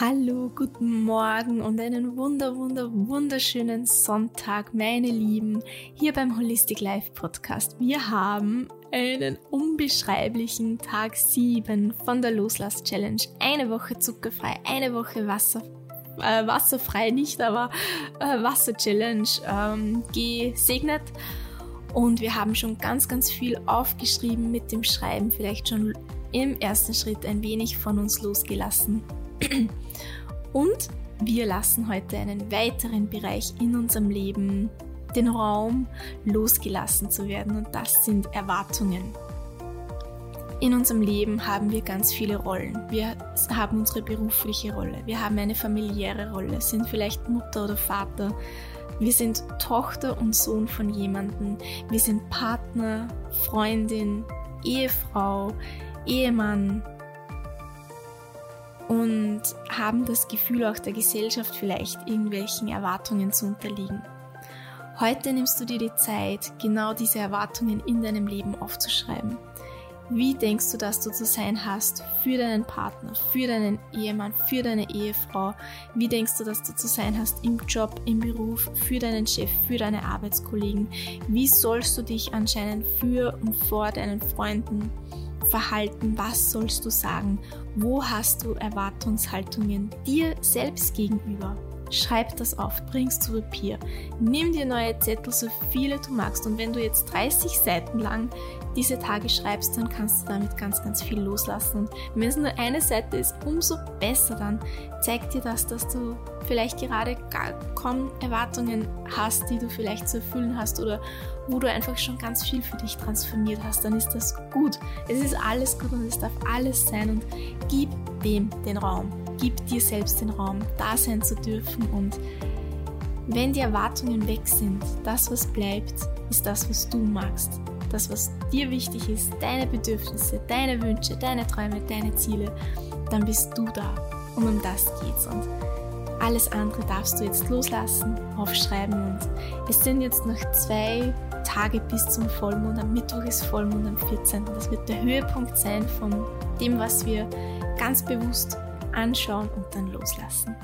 Hallo, guten Morgen und einen wunder, wunder, wunderschönen Sonntag, meine Lieben, hier beim Holistic Life Podcast. Wir haben einen unbeschreiblichen Tag 7 von der Loslass Challenge. Eine Woche zuckerfrei, eine Woche Wasser, äh, wasserfrei nicht, aber äh, Wasser Challenge ähm, gesegnet. Und wir haben schon ganz, ganz viel aufgeschrieben mit dem Schreiben, vielleicht schon im ersten Schritt ein wenig von uns losgelassen. Und wir lassen heute einen weiteren Bereich in unserem Leben, den Raum, losgelassen zu werden. Und das sind Erwartungen. In unserem Leben haben wir ganz viele Rollen. Wir haben unsere berufliche Rolle, wir haben eine familiäre Rolle, sind vielleicht Mutter oder Vater, wir sind Tochter und Sohn von jemandem, wir sind Partner, Freundin, Ehefrau, Ehemann, und haben das Gefühl, auch der Gesellschaft vielleicht irgendwelchen Erwartungen zu unterliegen. Heute nimmst du dir die Zeit, genau diese Erwartungen in deinem Leben aufzuschreiben. Wie denkst du, dass du zu sein hast für deinen Partner, für deinen Ehemann, für deine Ehefrau? Wie denkst du, dass du zu sein hast im Job, im Beruf, für deinen Chef, für deine Arbeitskollegen? Wie sollst du dich anscheinend für und vor deinen Freunden verhalten? Was sollst du sagen? Wo hast du Erwartungshaltungen dir selbst gegenüber? Schreib das auf, bring's zu Papier. Nimm dir neue Zettel, so viele du magst. Und wenn du jetzt 30 Seiten lang diese Tage schreibst, dann kannst du damit ganz, ganz viel loslassen. Und wenn es nur eine Seite ist, umso besser dann zeigt dir das, dass du vielleicht gerade kaum Erwartungen hast, die du vielleicht zu erfüllen hast oder wo du einfach schon ganz viel für dich transformiert hast, dann ist das gut. Es ist alles gut und es darf alles sein und gib dem den Raum gib dir selbst den Raum, da sein zu dürfen und wenn die Erwartungen weg sind, das, was bleibt, ist das, was du magst. Das, was dir wichtig ist, deine Bedürfnisse, deine Wünsche, deine Träume, deine Ziele, dann bist du da. Und um das geht's. Und alles andere darfst du jetzt loslassen, aufschreiben. Und es sind jetzt noch zwei Tage bis zum Vollmond. Am Mittwoch ist Vollmond am 14. Das wird der Höhepunkt sein von dem, was wir ganz bewusst anschauen und dann loslassen.